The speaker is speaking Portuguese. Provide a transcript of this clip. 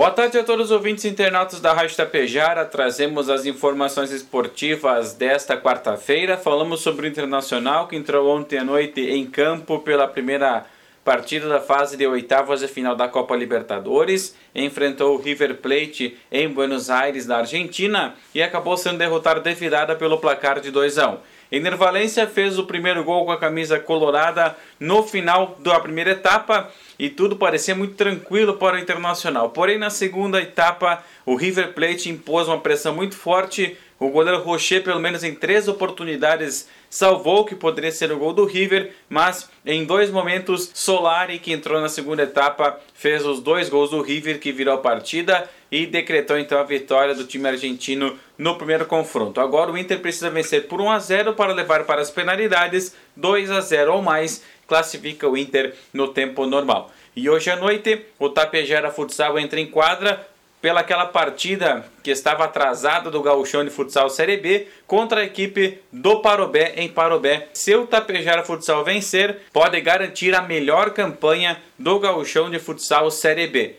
Boa tarde a todos os ouvintes internautas da Rádio Tapejara. Trazemos as informações esportivas desta quarta-feira. Falamos sobre o Internacional que entrou ontem à noite em campo pela primeira partida da fase de oitavas e final da Copa Libertadores. Enfrentou o River Plate em Buenos Aires, na Argentina, e acabou sendo derrotado de virada pelo placar de 2 a 1. Enervalência fez o primeiro gol com a camisa colorada no final da primeira etapa e tudo parecia muito tranquilo para o Internacional. Porém, na segunda etapa, o River Plate impôs uma pressão muito forte. O goleiro Rocher, pelo menos em três oportunidades, salvou que poderia ser o gol do River, mas em dois momentos, Solari, que entrou na segunda etapa, fez os dois gols do River, que virou a partida e decretou então a vitória do time argentino no primeiro confronto. Agora o Inter precisa vencer por 1 a 0 para levar para as penalidades, 2 a 0 ou mais classifica o Inter no tempo normal. E hoje à noite o Tapejara Futsal entra em quadra pela aquela partida que estava atrasada do Gauchão de Futsal Série B contra a equipe do Parobé em Parobé. Se o Tapejara Futsal vencer, pode garantir a melhor campanha do Gauchão de Futsal Série B.